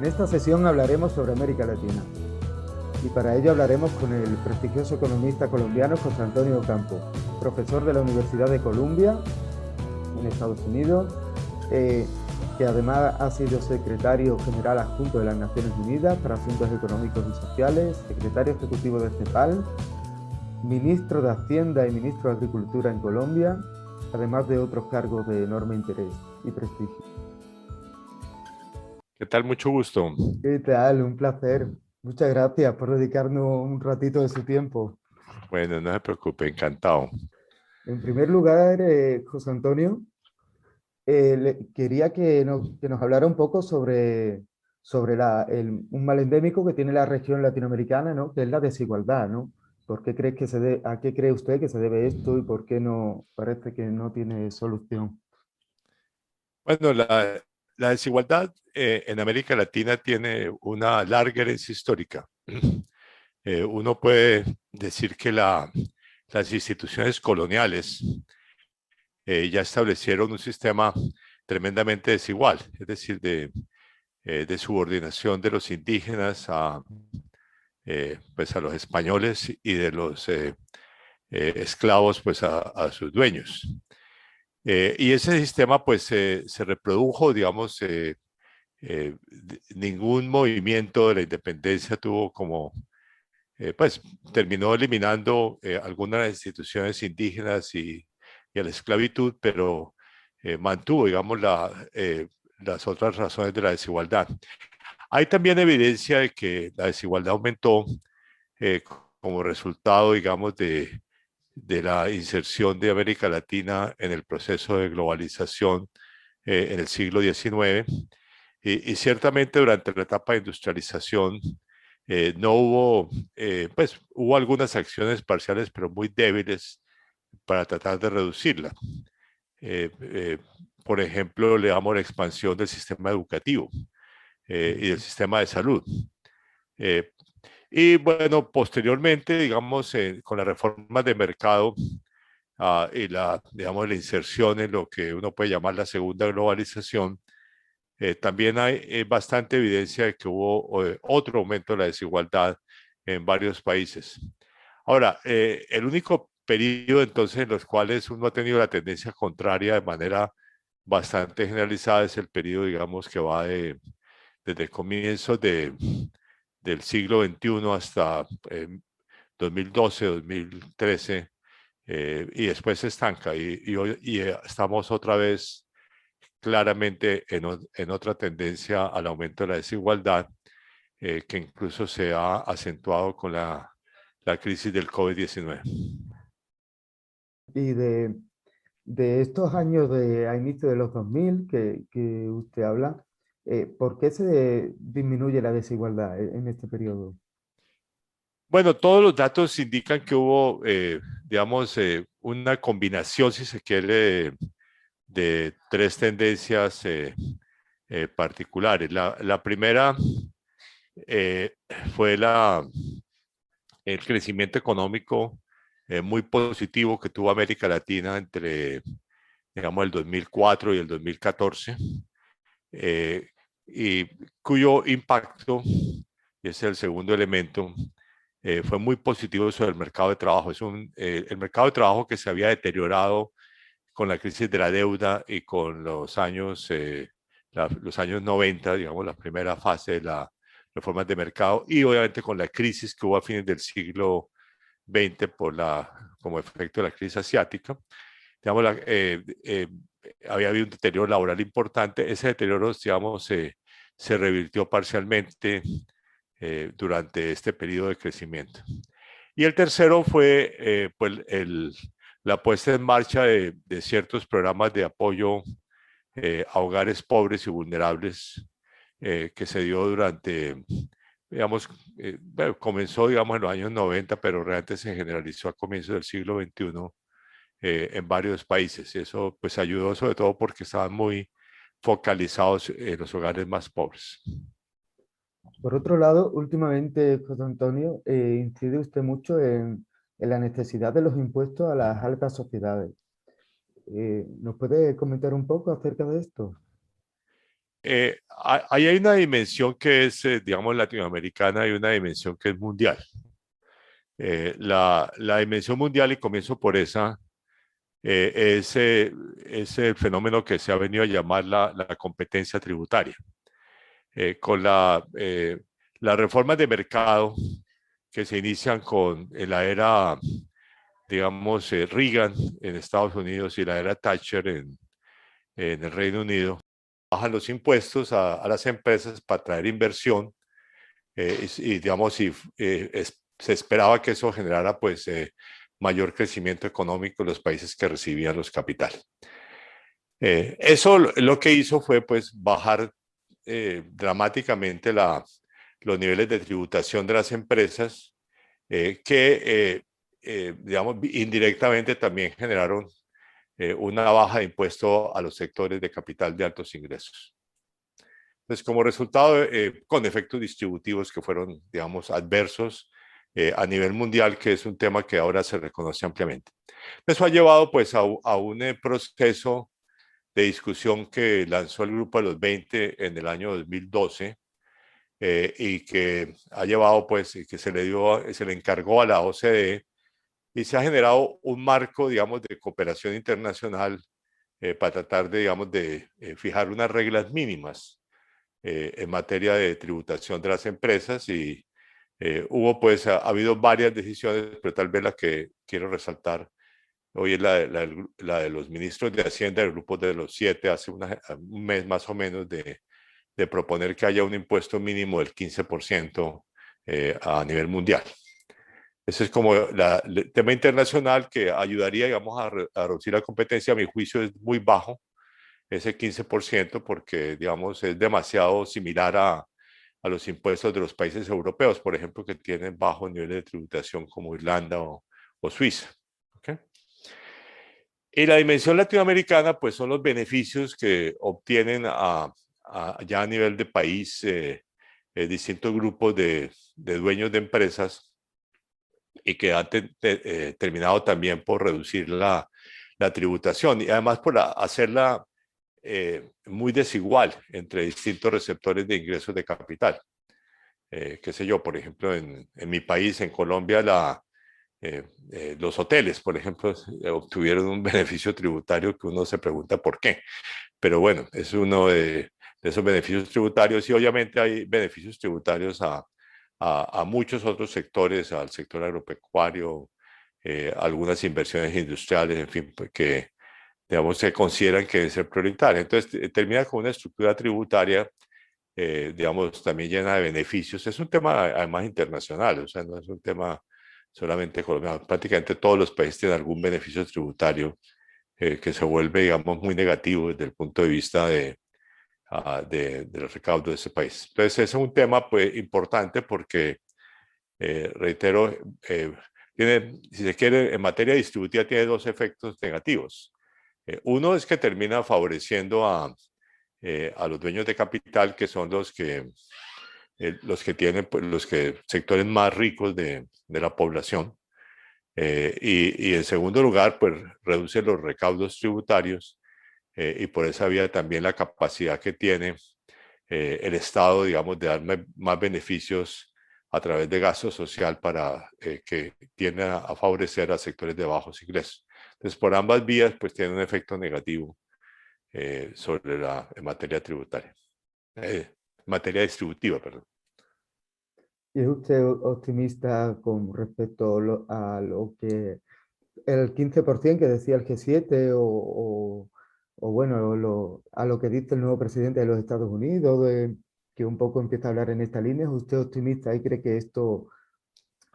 En esta sesión hablaremos sobre América Latina y para ello hablaremos con el prestigioso economista colombiano José Antonio Campo, profesor de la Universidad de Columbia en Estados Unidos, eh, que además ha sido secretario general adjunto de las Naciones Unidas para Asuntos Económicos y Sociales, secretario ejecutivo de CEPAL, ministro de Hacienda y ministro de Agricultura en Colombia, además de otros cargos de enorme interés y prestigio. ¿Qué tal? Mucho gusto. ¿Qué tal? Un placer. Muchas gracias por dedicarnos un ratito de su tiempo. Bueno, no se preocupe, encantado. En primer lugar, eh, José Antonio, eh, quería que nos, que nos, hablara un poco sobre, sobre la, el, un mal endémico que tiene la región latinoamericana, ¿no? que es la desigualdad. ¿no? ¿Por qué cree que se de, ¿A qué cree usted que se debe esto y por qué no parece que no tiene solución? Bueno, la, la desigualdad eh, en América Latina tiene una larga herencia histórica. Eh, uno puede decir que la, las instituciones coloniales eh, ya establecieron un sistema tremendamente desigual, es decir, de, subordinación de los indígenas a, pues a los españoles y de los esclavos pues a sus dueños. Eh, y ese sistema pues se reprodujo, digamos, eh, eh, ningún movimiento de la independencia tuvo como, pues terminó eliminando algunas instituciones indígenas y, y, a la esclavitud, pero mantuvo, digamos, la, las otras razones de la desigualdad. Hay también evidencia de que la desigualdad aumentó como resultado, digamos, de, de la inserción de América Latina en el proceso de globalización eh, en el siglo XIX. Y, ciertamente durante la etapa de industrialización eh, no hubo, eh, pues hubo algunas acciones parciales, pero muy débiles para tratar de reducirla. por ejemplo, le damos la expansión del sistema educativo y del sistema de salud. Y bueno, posteriormente, digamos, eh, con las reformas de mercado ah, y la, digamos, la inserción en lo que uno puede llamar la segunda globalización, eh, también hay eh, bastante evidencia de que hubo otro aumento de la desigualdad en varios países. Ahora, el único periodo entonces en los cuales uno ha tenido la tendencia contraria de manera bastante generalizada es el periodo, digamos, que va de, desde el comienzo de, del siglo XXI hasta 2012, eh, 2013, eh, y después se estanca y, y, eh, estamos otra vez claramente en, en, otra tendencia al aumento de la desigualdad, que incluso se ha acentuado con la, la crisis del COVID-19. Y de, de, estos años de a inicio de los 2000 que, que usted habla, eh, ¿por qué se disminuye la desigualdad e-, en este periodo? Bueno, todos los datos indican que hubo, eh, digamos, eh, una combinación, si se quiere, de, tres tendencias particulares. La, primera fue la, el crecimiento económico muy positivo que tuvo América Latina entre, digamos, el 2004 y el 2014 y cuyo impacto, y es el segundo elemento, eh, fue muy positivo sobre el mercado de trabajo. Es un, eh, el mercado de trabajo que se había deteriorado con la crisis de la deuda y con los años, eh, los años 90, digamos, la primera fase de las reformas de mercado y obviamente con la crisis que hubo a fines del siglo XX por la, como efecto de la crisis asiática. Digamos, la, había habido un deterioro laboral importante. Ese deterioro, digamos, se se revirtió parcialmente eh, durante este periodo de crecimiento. Y el tercero fue eh, pues el, la puesta en marcha de, ciertos programas de apoyo eh, a hogares pobres y vulnerables que se dio durante, digamos, comenzó, digamos, en los años 90, pero realmente se generalizó a comienzos del siglo XXI en varios países. Y eso pues ayudó sobre todo porque estaban muy focalizados en los hogares más pobres. Por otro lado, últimamente, José Antonio, eh, incide usted mucho en, la necesidad de los impuestos a las altas sociedades. Eh, ¿Nos puede comentar un poco acerca de esto? Eh, ahí hay una dimensión que es, eh, digamos, latinoamericana y una dimensión que es mundial. Eh, la, la, dimensión mundial, y comienzo por esa, es, es, el fenómeno que se ha venido a llamar la, la competencia tributaria. con la, las reformas de mercado que se inician con la era, digamos, Reagan en Estados Unidos y la era Thatcher en, en el Reino Unido, bajan los impuestos a, las empresas para traer inversión eh, y, digamos, si eh, se esperaba que eso generara pues eh, mayor crecimiento económico en los países que recibían los capitales. eso lo que hizo fue pues bajar dramáticamente la, los niveles de tributación de las empresas que, digamos, indirectamente también generaron eh, una baja de impuesto a los sectores de capital de altos ingresos. Entonces, como resultado, eh, con efectos distributivos que fueron, digamos, adversos eh, a nivel mundial, que es un tema que ahora se reconoce ampliamente. Eso ha llevado, pues, a, un proceso de discusión que lanzó el Grupo de los 20 en el año 2012 y que ha llevado, pues, que se le dio, se le encargó a la OCDE y se ha generado un marco, digamos, de cooperación internacional eh, para tratar de, digamos, de eh, fijar unas reglas mínimas eh, en materia de tributación de las empresas y hubo, pues, ha, habido varias decisiones, pero tal vez la que quiero resaltar hoy es la de, la, de los ministros de Hacienda del grupo de los siete, hace un mes más o menos, de, de proponer que haya un impuesto mínimo del 15% a nivel mundial. Ese es como el tema internacional que ayudaría, digamos, a, reducir la competencia. A mi juicio es muy bajo, ese 15%, porque, digamos, es demasiado similar a, a los impuestos de los países europeos, por ejemplo, que tienen bajos niveles de tributación como Irlanda o, o Suiza. ¿okay? Y la dimensión latinoamericana, pues son los beneficios que obtienen a, ya a nivel de país eh, eh, distintos grupos de, de dueños de empresas y que ha eh, terminado también por reducir la, la, tributación y además por hacerla eh, muy desigual entre distintos receptores de ingresos de capital. Eh, qué sé yo, por ejemplo, en, en mi país, en Colombia, la, los hoteles, por ejemplo, obtuvieron un beneficio tributario que uno se pregunta por qué. Pero bueno, es uno de, esos beneficios tributarios y obviamente hay beneficios tributarios a, a, muchos otros sectores, al sector agropecuario, eh, algunas inversiones industriales, en fin, pues, que digamos, se consideran que deben ser prioritarias. Entonces, termina con una estructura tributaria, eh, digamos, también llena de beneficios. Es un tema además internacional, o sea, no es un tema solamente colombiano. Prácticamente todos los países tienen algún beneficio tributario eh, que se vuelve, digamos, muy negativo desde el punto de vista de, uh, de, de, los recaudos de ese país. Entonces, ese es un tema pues, importante porque, eh, reitero, eh, tiene, si se quiere, en materia distributiva tiene dos efectos negativos. Eh, uno es que termina favoreciendo a, eh, a los dueños de capital, que son los que, eh, los que tienen, pues, los que, sectores más ricos de, de la población. Y, en segundo lugar, pues reduce los recaudos tributarios y por esa vía también la capacidad que tiene el Estado, digamos, de darme más beneficios a través de gasto social para que tiene a, favorecer a sectores de bajos ingresos. Entonces, por ambas vías, pues tiene un efecto negativo sobre la materia tributaria, en materia distributiva, perdón. ¿Y es usted optimista con respecto a lo que el 15% que decía el G7 o, o bueno, a lo que dice el nuevo presidente de los Estados Unidos, de, que un poco empieza a hablar en esta línea, ¿es usted optimista y cree que esto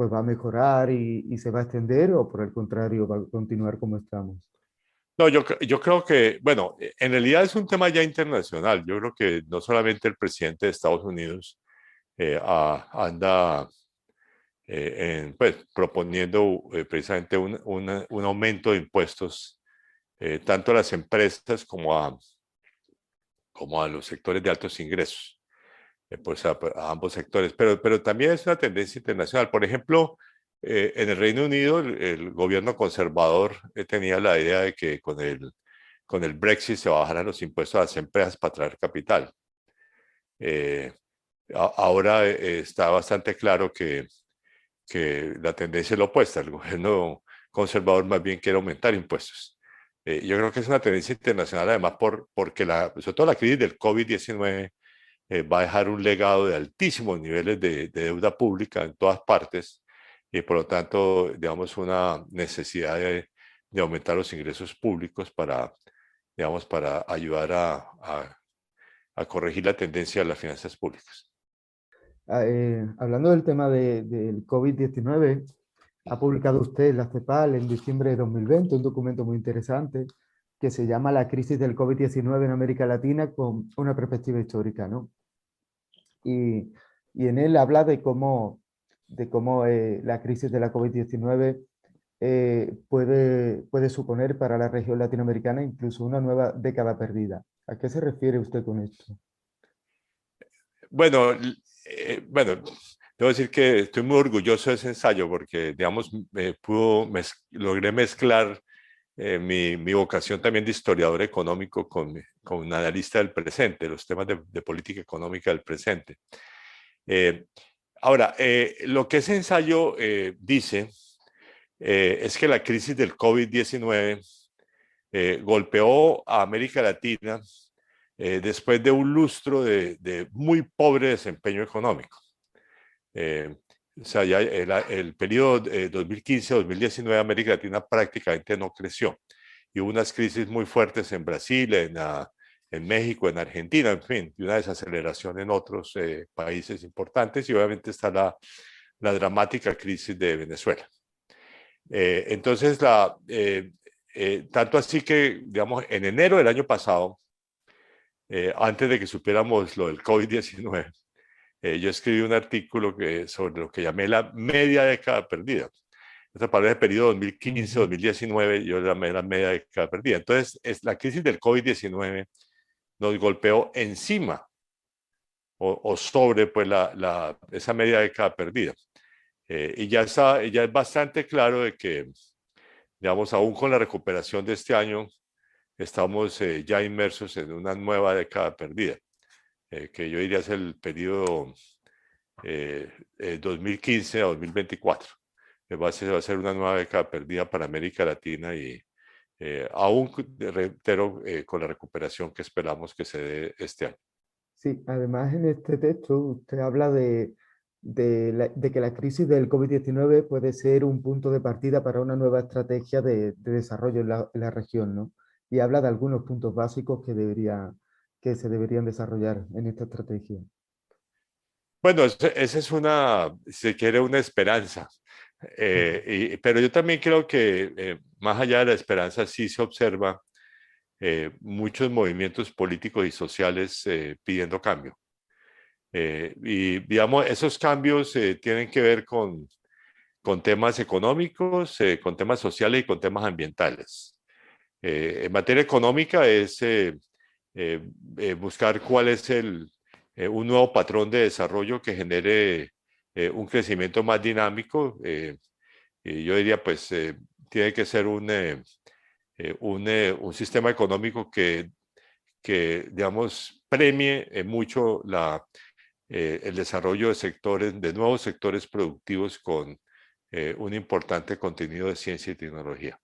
pues va a mejorar y, se va a extender o por el contrario va a continuar como estamos? No, yo, yo creo que, bueno, en realidad es un tema ya internacional. Yo creo que no solamente el presidente de Estados Unidos eh, anda eh, pues, proponiendo eh, precisamente un, un, aumento de impuestos tanto a las empresas como a, como a los sectores de altos ingresos, pues a, ambos sectores, pero, pero también es una tendencia internacional. Por ejemplo, eh, en el Reino Unido, el, gobierno conservador tenía la idea de que con el, con el Brexit se bajaran los impuestos a las empresas para traer capital. ahora está bastante claro que, que la tendencia es la opuesta. El gobierno conservador más bien quiere aumentar impuestos. yo creo que es una tendencia internacional, además, por, porque la, sobre todo la crisis del COVID-19 va a dejar un legado de altísimos niveles de, de, deuda pública en todas partes y por lo tanto, digamos, una necesidad de, de aumentar los ingresos públicos para, digamos, para ayudar a, a, corregir la tendencia de las finanzas públicas. Ah, eh, hablando del tema de, del COVID-19, ha publicado usted la CEPAL en diciembre de 2020 un documento muy interesante que se llama La crisis del COVID-19 en América Latina con una perspectiva histórica. ¿no? Y, en él habla de cómo, de cómo eh, la crisis de la COVID-19 eh, puede, puede suponer para la región latinoamericana incluso una nueva década perdida. ¿A qué se refiere usted con esto? Bueno, eh, bueno, debo decir que estoy muy orgulloso de ese ensayo porque, digamos, logré mezclar eh, mi, mi, vocación también de historiador económico con, con un analista del presente, los temas de, de política económica del presente. ahora, lo que ese ensayo dice eh, es que la crisis del COVID-19 eh, golpeó a América Latina eh, después de un lustro de, muy pobre desempeño económico. O sea, ya el, periodo 2015-2019 América Latina prácticamente no creció. Y hubo unas crisis muy fuertes en Brasil, en, ah, en México, en Argentina, en fin, y una desaceleración en otros países importantes. Y obviamente está la, la dramática crisis de Venezuela. Eh, entonces, la, eh, eh, tanto así que, digamos, en enero del año pasado, antes de que supiéramos lo del COVID-19, yo escribí un artículo que, sobre lo que llamé la media década perdida. Esta palabra de periodo 2015-2019, yo llamé la media década perdida. Entonces, es, la crisis del COVID-19 nos golpeó encima o, o sobre pues, la, la, esa media década perdida. Eh, y ya, está, ya es bastante claro de que, digamos, aún con la recuperación de este año, estamos eh, ya inmersos en una nueva década perdida, eh, que yo diría es el periodo 2015 a 2024. Va a, ser, va a ser una nueva década perdida para América Latina y aún, reitero, con la recuperación que esperamos que se dé este año. Sí, además en este texto usted habla de de, que la crisis del COVID-19 puede ser un punto de partida para una nueva estrategia de, desarrollo en la, región, ¿no? Y habla de algunos puntos básicos que, debería, que se deberían desarrollar en esta estrategia. Bueno, esa es una, si quiere, una esperanza. Eh, pero yo también creo que eh, más allá de la esperanza sí se observa eh, muchos movimientos políticos y sociales pidiendo cambio. Eh, y digamos, esos cambios eh, tienen que ver con, con temas económicos, eh, con temas sociales y con temas ambientales. en materia económica es buscar cuál es el, un nuevo patrón de desarrollo que genere un crecimiento más dinámico. y yo diría, pues, tiene que ser un, un, un, sistema económico que, que digamos, premie mucho la, eh, el desarrollo de sectores, de nuevos sectores productivos con eh, un importante contenido de ciencia y tecnología.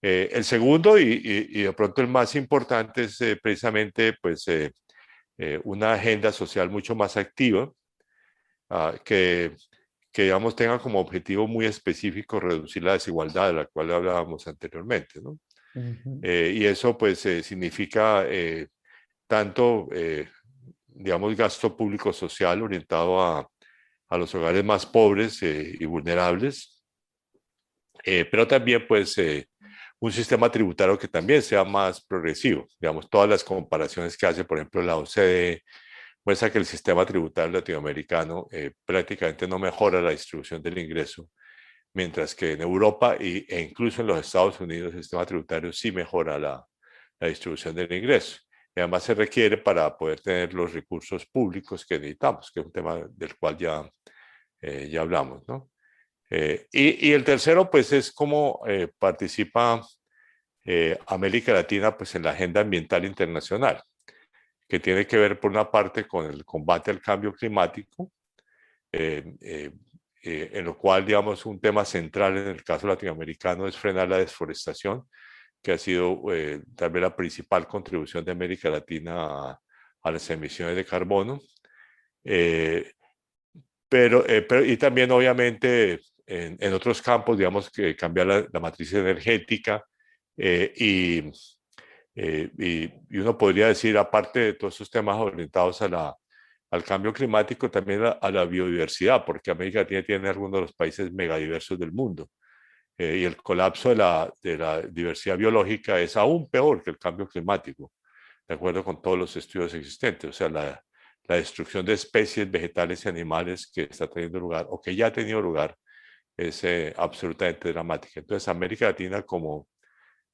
Eh, el segundo y, de pronto el más importante es precisamente pues, una agenda social mucho más activa ah, que, que, digamos, tenga como objetivo muy específico reducir la desigualdad de la cual hablábamos anteriormente. ¿no? y eso pues significa tanto digamos, gasto público social orientado a, a los hogares más pobres eh, y vulnerables, eh, pero también pues eh, un sistema tributario que también sea más progresivo. Digamos, todas las comparaciones que hace, por ejemplo, la OCDE muestra que el sistema tributario latinoamericano prácticamente no mejora la distribución del ingreso, mientras que en Europa y, e incluso en los Estados Unidos el sistema tributario sí mejora la, la distribución del ingreso además se requiere para poder tener los recursos públicos que necesitamos, que es un tema del cual ya, eh, ya hablamos. ¿no? Eh, y, y, el tercero, pues, es cómo eh, participa América Latina pues, en la agenda ambiental internacional, que tiene que ver por una parte con el combate al cambio climático, eh, eh, eh, en lo cual, digamos, un tema central en el caso latinoamericano es frenar la deforestación, que ha sido tal vez la principal contribución de América Latina a, las emisiones de carbono. pero, pero, y también, obviamente, en, otros campos, digamos, que cambiar la, la matriz energética y eh, y, uno podría decir, aparte de todos esos temas orientados a la, al cambio climático, también a, la biodiversidad, porque América Latina tiene algunos de los países megadiversos del mundo. Eh, y el colapso de la, de la diversidad biológica es aún peor que el cambio climático, de acuerdo con todos los estudios existentes. O sea, la, la destrucción de especies vegetales y animales que está teniendo lugar o que ya ha tenido lugar es eh, absolutamente dramática. Entonces, América Latina como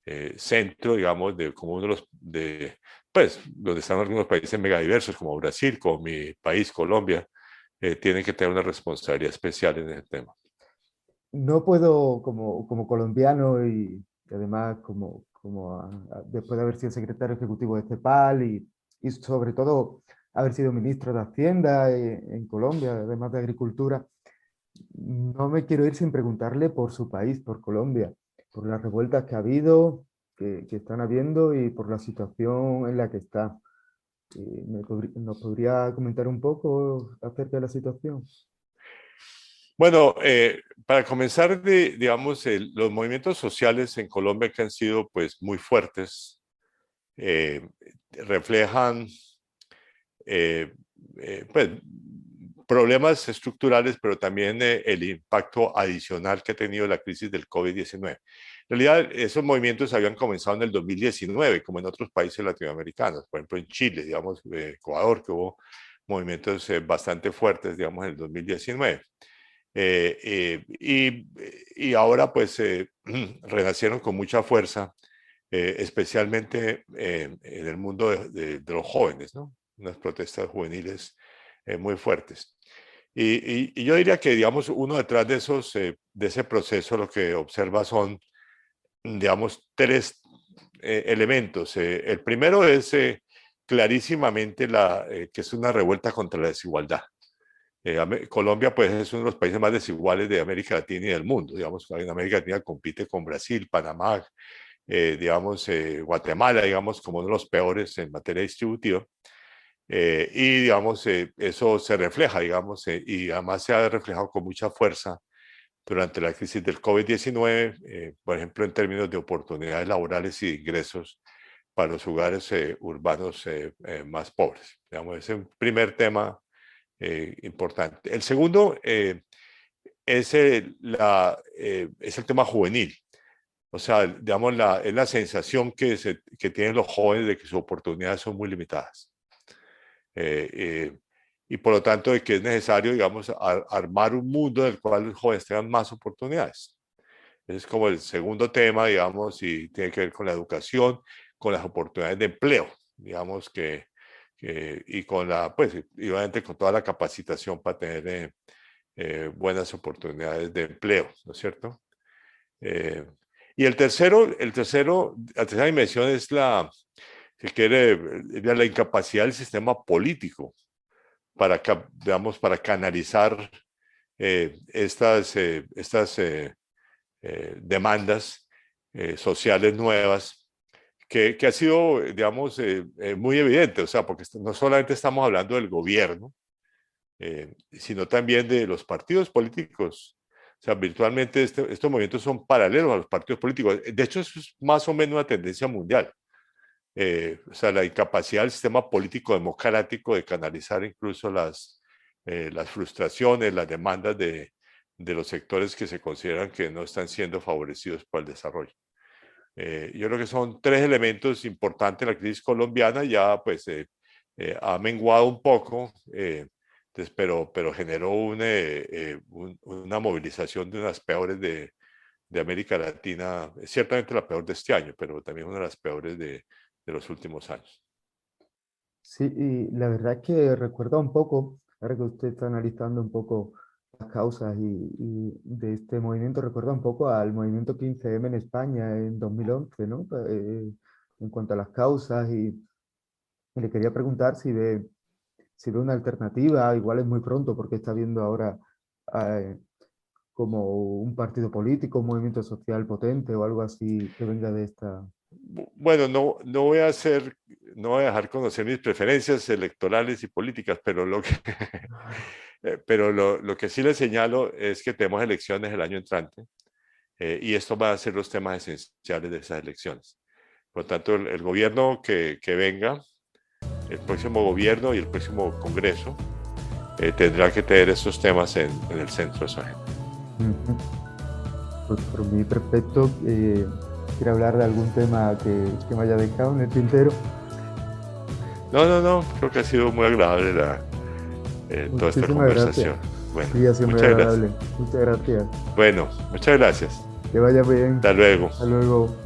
eh, centro, digamos, de como uno de los, de, pues, donde están algunos países megadiversos como Brasil, como mi país, Colombia, eh, tienen que tener una responsabilidad especial en ese tema. No puedo, como, como colombiano y, además como, como después de haber sido secretario ejecutivo de CEPAL y, y sobre todo haber sido ministro de Hacienda en, en Colombia, además de Agricultura, no me quiero ir sin preguntarle por su país, por Colombia por las revueltas que ha habido, que, están habiendo y por la situación en la que está. Eh, ¿Nos podría comentar un poco acerca de la situación? Bueno, eh, para comenzar, digamos, los movimientos sociales en Colombia que han sido pues muy fuertes, eh, reflejan pues, problemas estructurales, pero también eh, el impacto adicional que ha tenido la crisis del COVID-19. En realidad, esos movimientos habían comenzado en el 2019, como en otros países latinoamericanos, por ejemplo en Chile, digamos, eh, Ecuador, que hubo movimientos eh, bastante fuertes, digamos, en el 2019. y, y, ahora, pues, renacieron con mucha fuerza, especialmente en el mundo de, de, los jóvenes, ¿no? Unas protestas juveniles muy fuertes. Y, yo diría que, digamos, uno detrás de, esos, eh, de ese proceso lo que observa son, digamos, tres eh, elementos. Eh, el primero es clarísimamente la, que es una revuelta contra la desigualdad. Colombia, pues, es uno de los países más desiguales de América Latina y del mundo. Digamos, en América Latina compite con Brasil, Panamá, digamos, Guatemala, digamos, como uno de los peores en materia distributiva. Eh, y digamos, eh, eso se refleja, digamos, eh, y además se ha reflejado con mucha fuerza durante la crisis del COVID-19, por ejemplo, en términos de oportunidades laborales y ingresos para los hogares urbanos más pobres. Digamos, ese es un primer tema importante. El segundo es, el, la, es el tema juvenil. O sea, digamos, la, es la sensación que, se, que tienen los jóvenes de que sus oportunidades son muy limitadas. Eh, eh, y por lo tanto de que es necesario, digamos, armar un mundo en el cual los jóvenes tengan más oportunidades. Ese es como el segundo tema, digamos, y tiene que ver con la educación, con las oportunidades de empleo, digamos, que, y con la, pues, y obviamente con toda la capacitación para tener eh, buenas oportunidades de empleo, ¿no es cierto? y el tercero, el tercero, la tercera dimensión es la, que quiere la incapacidad del sistema político para, digamos, para canalizar eh, estas, eh, estas eh, demandas sociales nuevas, que, que, ha sido, digamos, muy evidente, o sea, porque no solamente estamos hablando del gobierno, sino también de los partidos políticos. O sea, virtualmente este, estos movimientos son paralelos a los partidos políticos. De hecho, eso es más o menos una tendencia mundial. Eh, o sea, la incapacidad del sistema político democrático de canalizar incluso las, eh, las frustraciones, las demandas de, de, los sectores que se consideran que no están siendo favorecidos por el desarrollo. Eh, yo creo que son tres elementos importantes la crisis colombiana, ya pues ha menguado un poco, pero, pero generó una, una movilización de unas peores de, de América Latina, ciertamente la peor de este año, pero también una de las peores de, de los últimos años. Sí, y la verdad es que recuerda un poco, ahora que usted está analizando un poco las causas y, de este movimiento, recuerda un poco al movimiento 15M en España en 2011, ¿no? Eh, en cuanto a las causas y, le quería preguntar si ve, si ve una alternativa, igual es muy pronto porque está viendo ahora eh, como un partido político, un movimiento social potente o algo así que venga de esta... Bueno, no, no voy a hacer, no voy a dejar conocer mis preferencias electorales y políticas, pero lo que, eh, pero lo, lo, que sí le señalo es que tenemos elecciones el año entrante eh, y esto va a ser los temas esenciales de esas elecciones. Por lo tanto, el, gobierno que, que, venga, el próximo gobierno y el próximo Congreso, eh, tendrá que tener estos temas en, en el centro de su agenda. Pues por mí perfecto. Eh, ¿Quiere hablar de algún tema que, que, me haya dejado en el tintero? No, no, no. Creo que ha sido muy agradable la, eh, toda esta conversación. Bueno, sí, ha sido muy agradable. Gracias. Muchas gracias. Bueno, muchas gracias. Que vaya bien. Hasta luego. Hasta luego.